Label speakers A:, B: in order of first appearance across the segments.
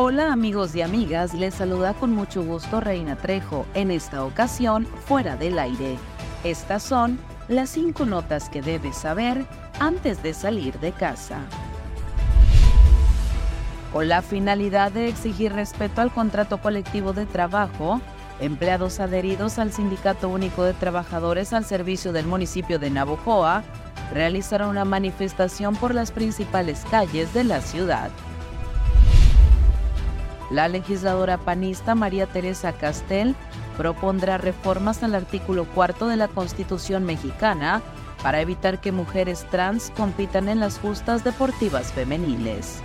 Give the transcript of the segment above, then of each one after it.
A: Hola amigos y amigas, les saluda con mucho gusto Reina Trejo, en esta ocasión fuera del aire. Estas son las cinco notas que debes saber antes de salir de casa. Con la finalidad de exigir respeto al contrato colectivo de trabajo, empleados adheridos al Sindicato Único de Trabajadores al servicio del municipio de Navojoa realizaron una manifestación por las principales calles de la ciudad. La legisladora panista María Teresa Castel propondrá reformas al artículo cuarto de la Constitución mexicana para evitar que mujeres trans compitan en las justas deportivas femeniles.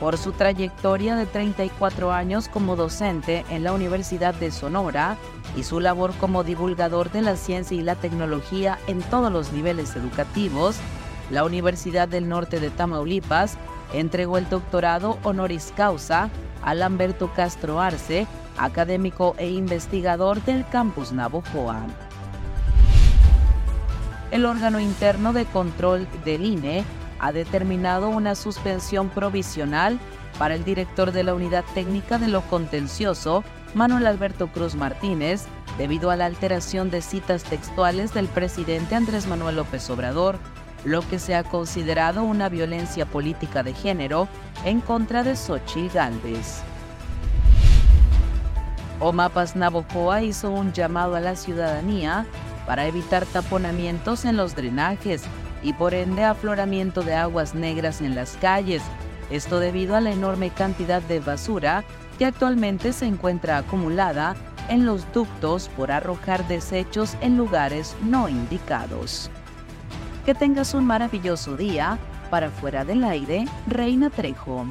A: Por su trayectoria de 34 años como docente en la Universidad de Sonora y su labor como divulgador de la ciencia y la tecnología en todos los niveles educativos, la Universidad del Norte de Tamaulipas entregó el doctorado honoris causa a Lamberto Castro Arce, académico e investigador del campus Navojoa. El órgano interno de control del INE ha determinado una suspensión provisional para el director de la Unidad Técnica de lo Contencioso, Manuel Alberto Cruz Martínez, debido a la alteración de citas textuales del presidente Andrés Manuel López Obrador lo que se ha considerado una violencia política de género en contra de Xochitl Gálvez. Omapas Navojoa hizo un llamado a la ciudadanía para evitar taponamientos en los drenajes y por ende afloramiento de aguas negras en las calles, esto debido a la enorme cantidad de basura que actualmente se encuentra acumulada en los ductos por arrojar desechos en lugares no indicados. Que tengas un maravilloso día. Para fuera del aire, Reina Trejo.